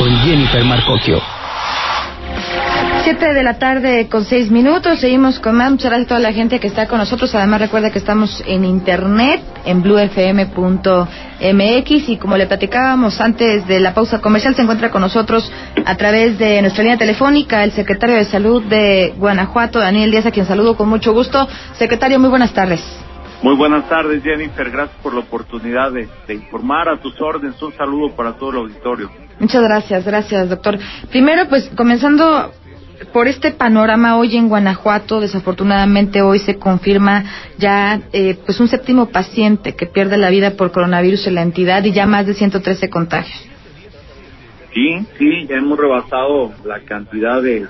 con Jennifer Marcocchio. Siete de la tarde con seis minutos. Seguimos con más. Muchas gracias a toda la gente que está con nosotros. Además, recuerda que estamos en internet, en bluefm.mx. Y como le platicábamos antes de la pausa comercial, se encuentra con nosotros a través de nuestra línea telefónica el secretario de Salud de Guanajuato, Daniel Díaz, a quien saludo con mucho gusto. Secretario, muy buenas tardes. Muy buenas tardes, Jennifer. Gracias por la oportunidad de, informar a tus órdenes. Un saludo para todo el auditorio. Muchas gracias, gracias, doctor. Primero, pues comenzando por este panorama hoy en Guanajuato, desafortunadamente hoy se confirma ya eh, pues un séptimo paciente que pierde la vida por coronavirus en la entidad y ya más de 113 contagios. Sí, sí, ya hemos rebasado la cantidad de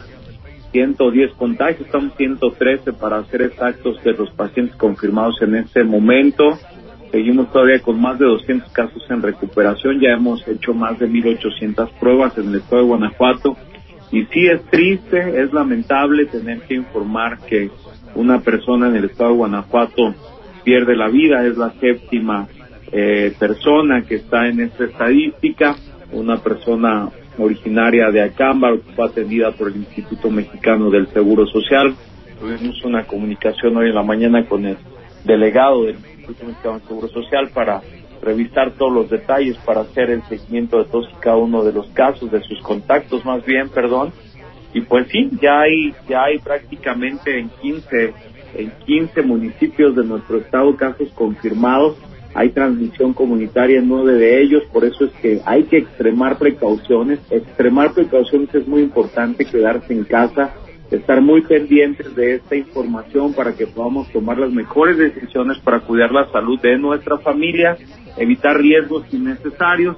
110 contagios, estamos 113 para ser exactos de los pacientes confirmados en este momento. Seguimos todavía con más de 200 casos en recuperación, ya hemos hecho más de 1.800 pruebas en el estado de Guanajuato y sí es triste, es lamentable tener que informar que una persona en el estado de Guanajuato pierde la vida, es la séptima eh, persona que está en esta estadística, una persona originaria de Acámbaro fue atendida por el Instituto Mexicano del Seguro Social. Tuvimos una comunicación hoy en la mañana con el delegado del Mexicano del Seguro Social para revisar todos los detalles para hacer el seguimiento de todos y cada uno de los casos, de sus contactos más bien, perdón. Y pues sí, ya hay, ya hay prácticamente en 15, en 15 municipios de nuestro estado casos confirmados. Hay transmisión comunitaria en nueve de ellos, por eso es que hay que extremar precauciones. Extremar precauciones es muy importante, quedarse en casa, estar muy pendientes de esta información para que podamos tomar las mejores decisiones para cuidar la salud de nuestra familia evitar riesgos innecesarios,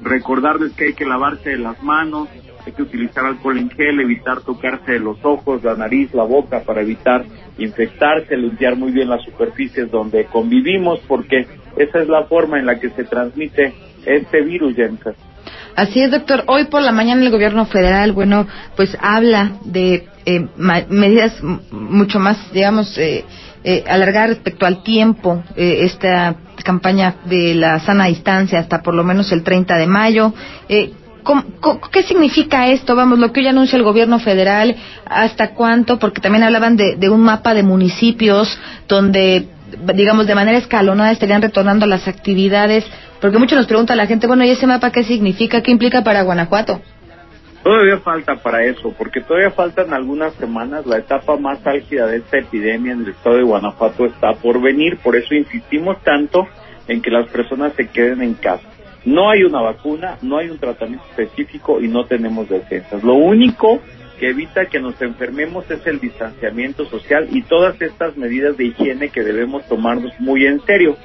recordarles que hay que lavarse las manos, hay que utilizar alcohol en gel, evitar tocarse los ojos, la nariz, la boca para evitar infectarse, limpiar muy bien las superficies donde convivimos, porque esa es la forma en la que se transmite este virus, Jennifer. Así es, doctor. Hoy por la mañana el gobierno federal, bueno, pues habla de eh, medidas mucho más, digamos, eh, eh, alargar respecto al tiempo eh, esta campaña de la sana distancia hasta por lo menos el 30 de mayo. Eh, ¿Qué significa esto? Vamos, lo que hoy anuncia el gobierno federal, ¿hasta cuánto? Porque también hablaban de, de un mapa de municipios donde, digamos, de manera escalonada estarían retornando las actividades. Porque mucho nos pregunta la gente, bueno, ¿y ese mapa qué significa? ¿Qué implica para Guanajuato? Todavía falta para eso, porque todavía faltan algunas semanas. La etapa más álgida de esta epidemia en el estado de Guanajuato está por venir. Por eso insistimos tanto en que las personas se queden en casa. No hay una vacuna, no hay un tratamiento específico y no tenemos defensas. Lo único que evita que nos enfermemos es el distanciamiento social y todas estas medidas de higiene que debemos tomarnos muy en serio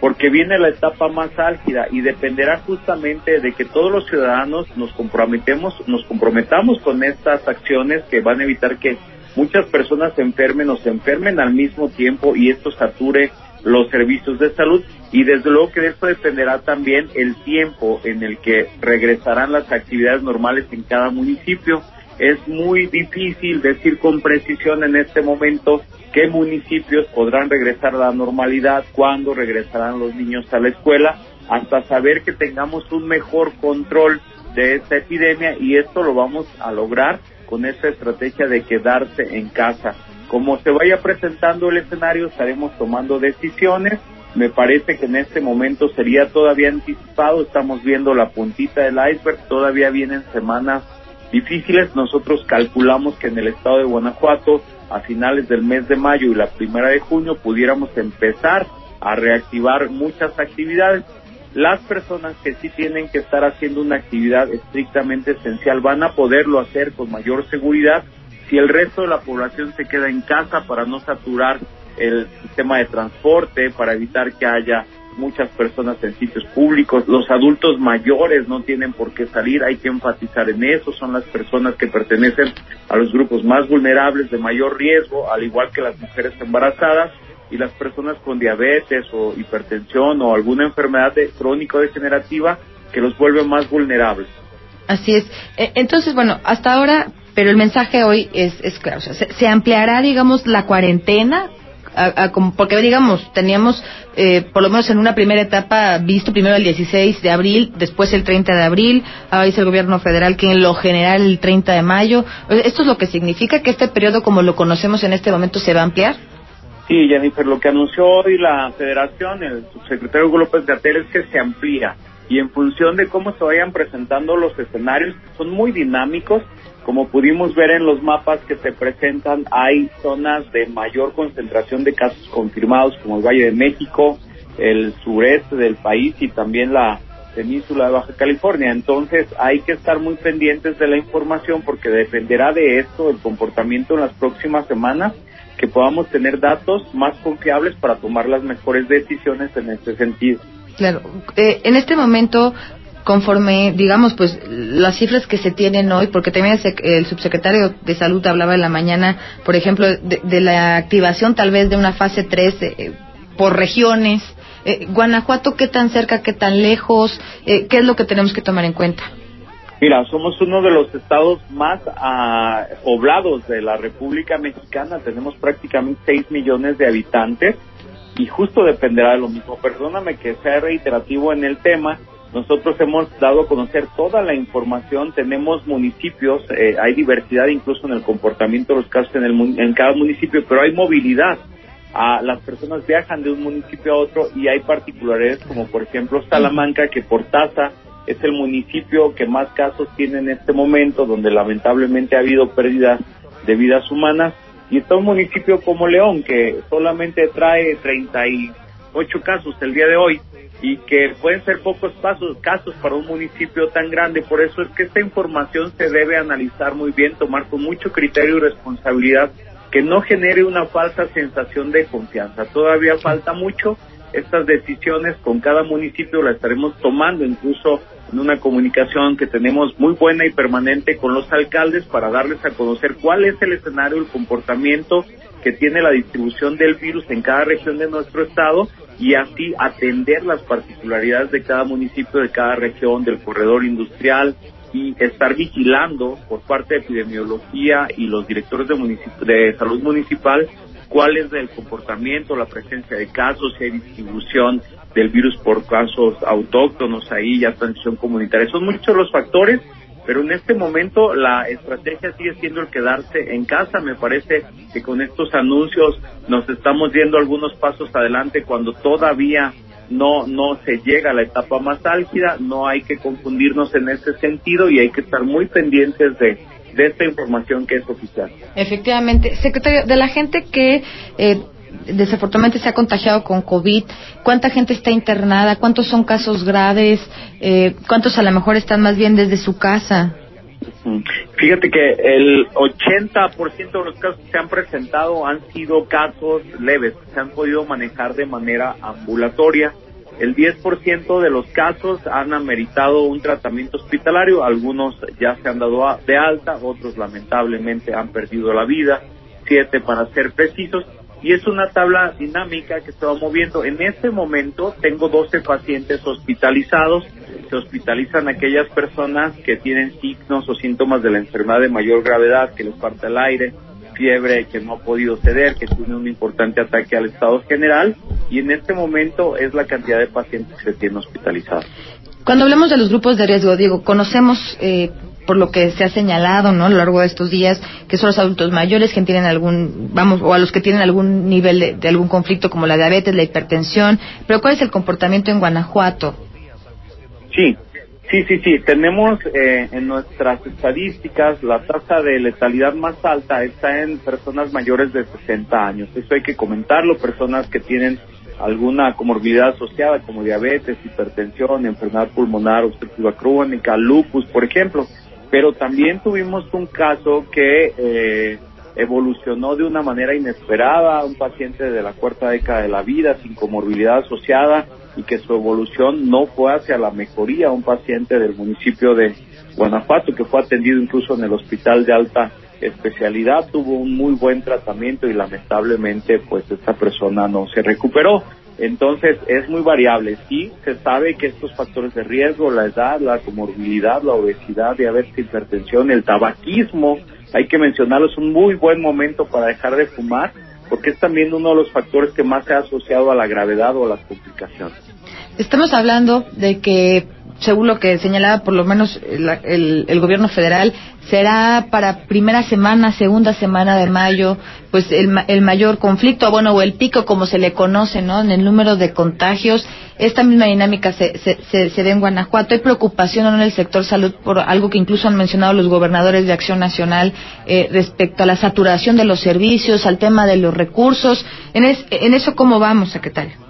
porque viene la etapa más álgida y dependerá justamente de que todos los ciudadanos nos comprometemos, nos comprometamos con estas acciones que van a evitar que muchas personas se enfermen o se enfermen al mismo tiempo y esto sature los servicios de salud y desde luego que de esto dependerá también el tiempo en el que regresarán las actividades normales en cada municipio. Es muy difícil decir con precisión en este momento qué municipios podrán regresar a la normalidad, cuándo regresarán los niños a la escuela, hasta saber que tengamos un mejor control de esta epidemia y esto lo vamos a lograr con esta estrategia de quedarse en casa. Como se vaya presentando el escenario, estaremos tomando decisiones. Me parece que en este momento sería todavía anticipado, estamos viendo la puntita del iceberg, todavía vienen semanas difíciles. Nosotros calculamos que en el estado de Guanajuato a finales del mes de mayo y la primera de junio pudiéramos empezar a reactivar muchas actividades. Las personas que sí tienen que estar haciendo una actividad estrictamente esencial van a poderlo hacer con mayor seguridad si el resto de la población se queda en casa para no saturar el sistema de transporte, para evitar que haya muchas personas en sitios públicos, los adultos mayores no tienen por qué salir, hay que enfatizar en eso, son las personas que pertenecen a los grupos más vulnerables de mayor riesgo, al igual que las mujeres embarazadas y las personas con diabetes o hipertensión o alguna enfermedad de, crónica o degenerativa que los vuelve más vulnerables. Así es. E, entonces, bueno, hasta ahora, pero el mensaje hoy es, es claro, ¿se, ¿se ampliará, digamos, la cuarentena porque digamos, teníamos eh, por lo menos en una primera etapa visto primero el 16 de abril, después el 30 de abril, ahora dice el gobierno federal que en lo general el 30 de mayo. ¿Esto es lo que significa que este periodo como lo conocemos en este momento se va a ampliar? Sí, Jennifer, lo que anunció hoy la federación, el subsecretario López Gatel, es que se amplía y en función de cómo se vayan presentando los escenarios, son muy dinámicos. Como pudimos ver en los mapas que se presentan, hay zonas de mayor concentración de casos confirmados, como el Valle de México, el sureste del país y también la península de Baja California. Entonces hay que estar muy pendientes de la información porque dependerá de esto el comportamiento en las próximas semanas que podamos tener datos más confiables para tomar las mejores decisiones en este sentido. Claro, eh, en este momento, conforme, digamos, pues las cifras que se tienen hoy, porque también el, subsecretario de Salud hablaba en la mañana, por ejemplo, de, la activación tal vez de una fase 3 eh, por regiones. Eh, Guanajuato, ¿qué tan cerca, qué tan lejos? ¿Qué es lo que tenemos que tomar en cuenta? Mira, somos uno de los estados más ah, poblados de la República Mexicana. Tenemos prácticamente 6 millones de habitantes y justo dependerá de lo mismo. Perdóname que sea reiterativo en el tema. Nosotros hemos dado a conocer toda la información, tenemos municipios, eh, hay diversidad incluso en el comportamiento de los casos en, el, en cada municipio, pero hay movilidad. a las personas viajan de un municipio a otro y hay particularidades como por ejemplo Salamanca, que por tasa es el municipio que más casos tiene en este momento, donde lamentablemente ha habido pérdidas de vidas humanas y está un municipio como León que solamente trae 38 casos el día de hoy y que pueden ser pocos pasos, casos para un municipio tan grande. Por eso es que esta información se debe analizar muy bien, tomar con mucho criterio y responsabilidad, que no genere una falsa sensación de confianza. Todavía falta mucho. Estas decisiones con cada municipio las estaremos tomando incluso en una comunicación que tenemos muy buena y permanente con los alcaldes para darles a conocer cuál es el escenario, el comportamiento que tiene la distribución del virus en cada región de nuestro estado y así atender las particularidades de cada municipio, de cada región, del corredor industrial y estar vigilando por parte de epidemiología y los directores de, de salud municipal cuál es el comportamiento, la presencia de casos, si hay distribución del virus por casos autóctonos ahí, ya transmisión comunitaria. Son muchos los factores, pero en este momento la estrategia sigue siendo el quedarse en casa. Me parece que con estos anuncios nos estamos yendo algunos pasos adelante cuando todavía no no se llega a la etapa más álgida, no hay que confundirnos en ese sentido y hay que estar muy pendientes de, de esta información que es oficial. Efectivamente, secretario, de la gente que eh, desafortunadamente se ha contagiado con COVID, cuánta gente está internada, cuántos son casos graves, eh, cuántos a lo mejor están más bien desde su casa. Fíjate que el 80% de los casos que se han presentado han sido casos leves, se han podido manejar de manera ambulatoria. El 10% de los casos han ameritado un tratamiento hospitalario, algunos ya se han dado de alta, otros lamentablemente han perdido la vida, siete para ser precisos, y es una tabla dinámica que se va moviendo. En este momento tengo 12 pacientes hospitalizados. Se hospitalizan aquellas personas que tienen signos o síntomas de la enfermedad de mayor gravedad, que les falta el aire, fiebre que no ha podido ceder, que tiene un importante ataque al estado general y en este momento es la cantidad de pacientes que se tienen hospitalizados. Cuando hablamos de los grupos de riesgo, digo, conocemos eh, por lo que se ha señalado, ¿no? A lo largo de estos días, que son los adultos mayores que tienen algún, vamos, o a los que tienen algún nivel de, algún conflicto como la diabetes, la hipertensión. Pero ¿cuál es el comportamiento en Guanajuato? Sí, sí, sí, sí. Tenemos eh, en nuestras estadísticas la tasa de letalidad más alta está en personas mayores de 60 años. Eso hay que comentarlo, personas que tienen alguna comorbilidad asociada como diabetes, hipertensión, enfermedad pulmonar obstructiva crónica, lupus, por ejemplo pero también tuvimos un caso que eh, evolucionó de una manera inesperada, un paciente de la cuarta década de la vida sin comorbilidad asociada y que su evolución no fue hacia la mejoría, un paciente del municipio de Guanajuato que fue atendido incluso en el hospital de alta especialidad, tuvo un muy buen tratamiento y lamentablemente pues esta persona no se recuperó. Entonces es muy variable. Sí, se sabe que estos factores de riesgo, la edad, la comorbilidad, la obesidad, diabetes, hipertensión, el tabaquismo, hay que mencionarlo, es un muy buen momento para dejar de fumar. porque es también uno de los factores que más se ha asociado a la gravedad o a las complicaciones. Estamos hablando de que según lo que señalaba por lo menos el, gobierno federal, será para primera semana, segunda semana de mayo, pues el, mayor conflicto, bueno, o el pico como se le conoce, ¿no? En el número de contagios. Esta misma dinámica se, se, en Guanajuato. Hay preocupación en el sector salud por algo que incluso han mencionado los gobernadores de Acción Nacional eh, respecto a la saturación de los servicios, al tema de los recursos. En, en eso, ¿cómo vamos, secretario?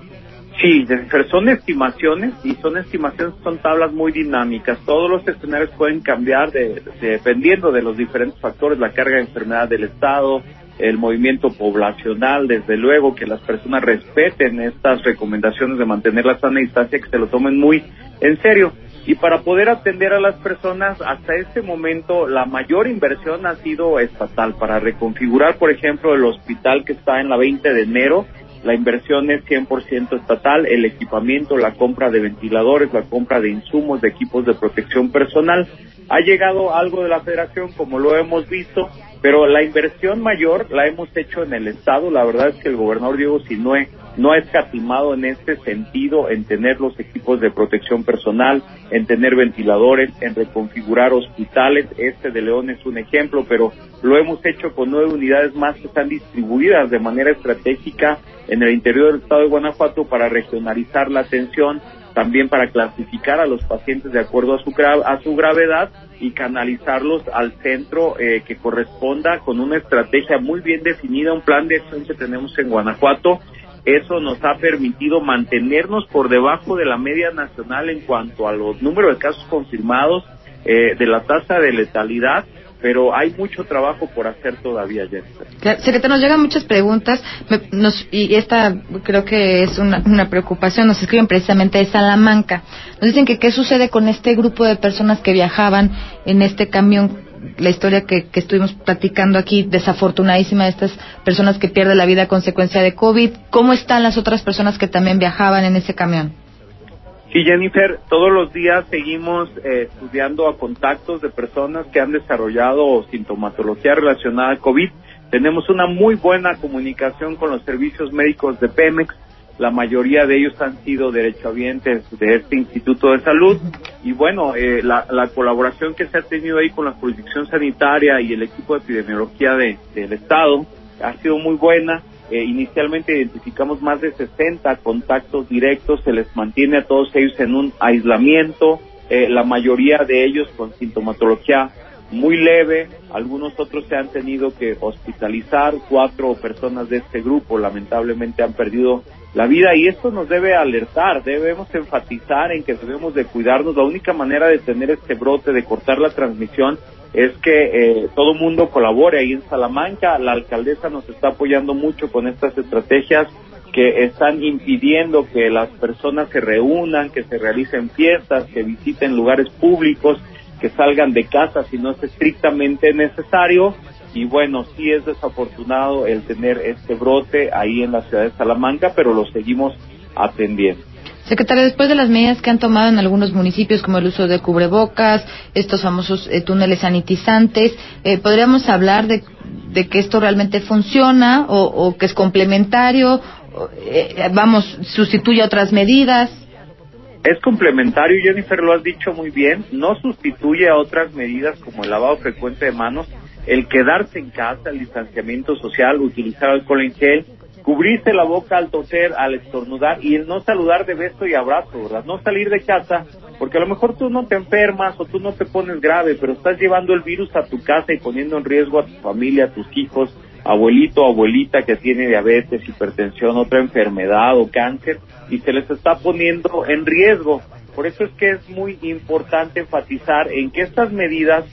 Sí, son estimaciones y son estimaciones, son tablas muy dinámicas. Todos los escenarios pueden cambiar dependiendo de los diferentes factores, la carga de enfermedad del Estado, el movimiento poblacional, desde luego que las personas respeten estas recomendaciones de mantener la sana distancia, que se lo tomen muy en serio. Y para poder atender a las personas, hasta este momento la mayor inversión ha sido estatal, para reconfigurar, por ejemplo, el hospital que está en la 20 de enero, la inversión es 100% estatal, el equipamiento, la compra de ventiladores, la compra de insumos, de equipos de protección personal. Ha llegado algo de la federación, como lo hemos visto, pero la inversión mayor la hemos hecho en el Estado. La verdad es que el gobernador Diego Sinue no ha escatimado en este sentido en tener los equipos de protección personal, en tener ventiladores, en reconfigurar hospitales. Este de León es un ejemplo, pero lo hemos hecho con nueve unidades más que están distribuidas de manera estratégica en el interior del estado de Guanajuato para regionalizar la atención, también para clasificar a los pacientes de acuerdo a su, a su gravedad y canalizarlos al centro eh, que corresponda con una estrategia muy bien definida, un plan de acción que tenemos en Guanajuato. Eso nos ha permitido mantenernos por debajo de la media nacional en cuanto a los números de casos confirmados, eh, de la tasa de letalidad pero hay mucho trabajo por hacer todavía, Jennifer. Secretario, nos llegan muchas preguntas y esta creo que es una, una, preocupación. Nos escriben precisamente de Salamanca. Nos dicen que qué sucede con este grupo de personas que viajaban en este camión la historia que, que, estuvimos platicando aquí, desafortunadísima de estas personas que pierden la vida a consecuencia de COVID. ¿Cómo están las otras personas que también viajaban en ese camión? Sí, Jennifer, todos los días seguimos eh, estudiando a contactos de personas que han desarrollado sintomatología relacionada al COVID. Tenemos una muy buena comunicación con los servicios médicos de Pemex. La mayoría de ellos han sido derechohabientes de este Instituto de Salud. Y bueno, eh, la, colaboración que se ha tenido ahí con la jurisdicción sanitaria y el equipo de epidemiología del Estado ha sido muy buena eh, inicialmente identificamos más de 60 contactos directos, se les mantiene a todos ellos en un aislamiento, eh, la mayoría de ellos con sintomatología muy leve, algunos otros se han tenido que hospitalizar, cuatro personas de este grupo lamentablemente han perdido la vida y esto nos debe alertar, debemos enfatizar en que debemos de cuidarnos, la única manera de tener este brote, de cortar la transmisión es que eh, todo mundo colabore ahí en Salamanca. La alcaldesa nos está apoyando mucho con estas estrategias que están impidiendo que las personas se reúnan, que se realicen fiestas, que visiten lugares públicos, que salgan de casa si no es estrictamente necesario. Y bueno, sí es desafortunado el tener este brote ahí en la ciudad de Salamanca, pero lo seguimos atendiendo. Secretaria, después de las medidas que han tomado en algunos municipios, como el uso de cubrebocas, estos famosos eh, túneles sanitizantes, eh, ¿podríamos hablar de, que esto realmente funciona o, que es complementario? Eh, vamos, sustituye otras medidas. Es complementario, Jennifer, lo has dicho muy bien, no sustituye a otras medidas como el lavado frecuente de manos, el quedarse en casa, el distanciamiento social, utilizar alcohol en gel, cubrirse la boca al toser, al estornudar y el no saludar de beso y abrazo, ¿verdad? No salir de casa, porque a lo mejor tú no te enfermas o tú no te pones grave, pero estás llevando el virus a tu casa y poniendo en riesgo a tu familia, a tus hijos, abuelito o abuelita que tiene diabetes, hipertensión, otra enfermedad o cáncer y se les está poniendo en riesgo. Por eso es que es muy importante enfatizar en que estas medidas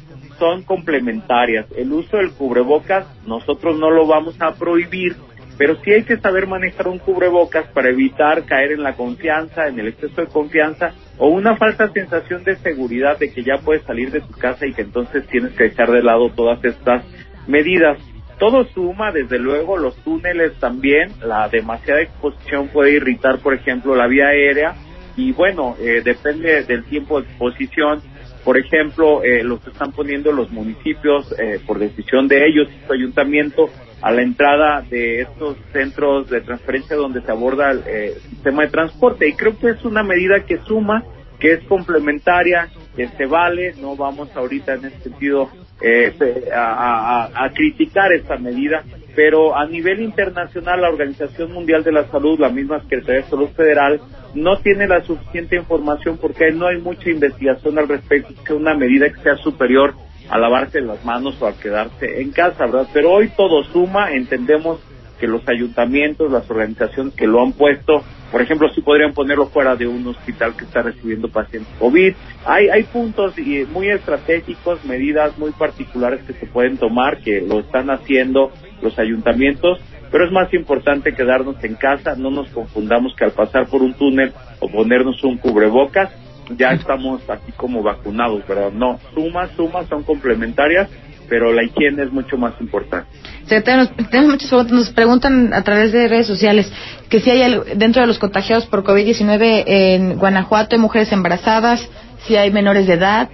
son complementarias. El uso del cubrebocas nosotros no lo vamos a prohibir, pero sí hay que saber manejar un cubrebocas para evitar caer en la confianza, en el exceso de confianza o una falsa sensación de seguridad de que ya puedes salir de tu casa y que entonces tienes que echar de lado todas estas medidas. Todo suma, desde luego, los túneles también, la demasiada exposición puede irritar, por ejemplo, la vía aérea y bueno, eh, depende del tiempo de exposición Por ejemplo, eh, los están poniendo los municipios eh, por decisión de ellos, su ayuntamiento, a la entrada de estos centros de transferencia donde se aborda el eh, sistema de transporte. Y creo que es una medida que suma, que es complementaria, que se vale. No vamos ahorita en ese sentido eh, a, a, a criticar esta medida, pero a nivel internacional la Organización Mundial de la Salud, la misma Secretaría de Salud Federal, no tiene la suficiente información porque no hay mucha investigación al respecto, que una medida que sea superior a lavarse las manos o a quedarse en casa, ¿verdad? Pero hoy todo suma, entendemos que los ayuntamientos, las organizaciones que lo han puesto, por ejemplo, si podrían ponerlo fuera de un hospital que está recibiendo pacientes COVID. Hay, hay puntos muy estratégicos, medidas muy particulares que se pueden tomar, que lo están haciendo los ayuntamientos, pero es más importante quedarnos en casa, no nos confundamos que al pasar por un túnel o ponernos un cubrebocas, ya estamos aquí como vacunados, ¿verdad? No, sumas, sumas son complementarias, pero la higiene es mucho más importante. Secretario, tenemos muchas preguntas. Nos preguntan a través de redes sociales que si hay dentro de los contagiados por COVID-19 en Guanajuato hay mujeres embarazadas, si hay menores de edad.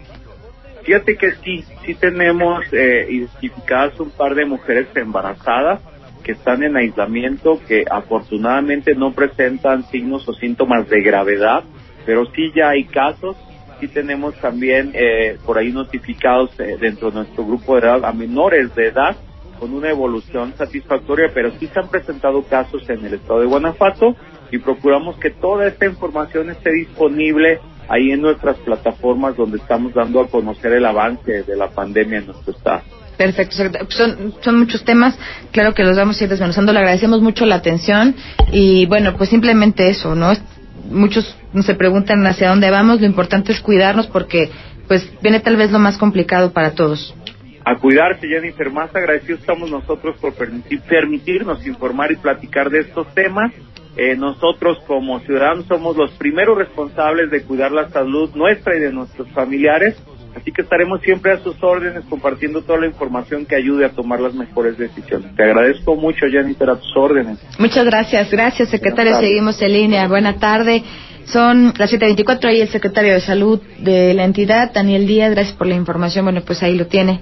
Fíjate que sí, sí tenemos eh, identificadas un par de mujeres embarazadas que están en aislamiento, que afortunadamente no presentan signos o síntomas de gravedad, pero sí ya hay casos. Sí tenemos también eh, por ahí notificados eh, dentro de nuestro grupo de edad a menores de edad con una evolución satisfactoria, pero sí se han presentado casos en el estado de Guanajuato y procuramos que toda esta información esté disponible ahí en nuestras plataformas donde estamos dando a conocer el avance de la pandemia en nuestro estado. Perfecto, son, son muchos temas, claro que los vamos a ir desmenuzando, le agradecemos mucho la atención y bueno, pues simplemente eso, ¿no? Muchos se preguntan hacia dónde vamos, lo importante es cuidarnos porque pues viene tal vez lo más complicado para todos a cuidarse, Jennifer. Más agradecidos estamos nosotros por permitir, permitirnos informar y platicar de estos temas. Eh, nosotros como ciudadanos somos los primeros responsables de cuidar la salud nuestra y de nuestros familiares. Así que estaremos siempre a sus órdenes compartiendo toda la información que ayude a tomar las mejores decisiones. Te agradezco mucho, Jennifer, a tus órdenes. Muchas gracias. Gracias, secretario. Seguimos en línea. Buena tarde. Son las 7.24 y el secretario de Salud de la entidad, Daniel Díaz. Gracias por la información. Bueno, pues ahí lo tiene.